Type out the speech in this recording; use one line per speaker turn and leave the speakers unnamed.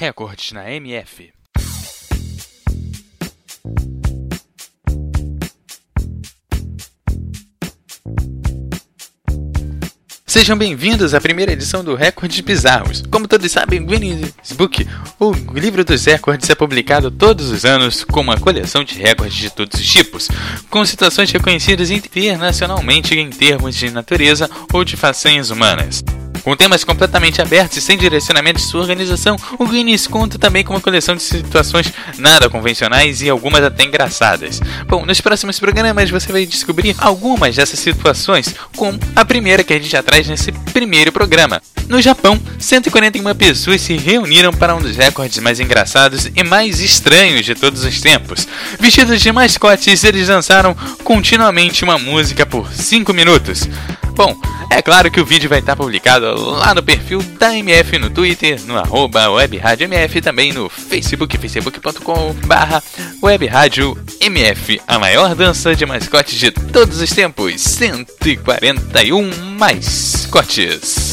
Recordes na MF. Sejam bem-vindos à primeira edição do Recordes Bizarros. Como todos sabem, Guinness Book, o livro dos recordes, é publicado todos os anos com uma coleção de recordes de todos os tipos, com situações reconhecidas internacionalmente em termos de natureza ou de façanhas humanas. Com temas completamente abertos e sem direcionamento de sua organização, o Guinness conta também com uma coleção de situações nada convencionais e algumas até engraçadas. Bom, nos próximos programas você vai descobrir algumas dessas situações, como a primeira que a gente já traz nesse primeiro programa. No Japão, 141 pessoas se reuniram para um dos recordes mais engraçados e mais estranhos de todos os tempos. Vestidos de mascotes, eles dançaram continuamente uma música por 5 minutos. Bom, é claro que o vídeo vai estar publicado lá no perfil da MF no Twitter, no arroba webradiomf, também no Facebook, facebook.com barra webradiomf, a maior dança de mascotes de todos os tempos, 141 mascotes.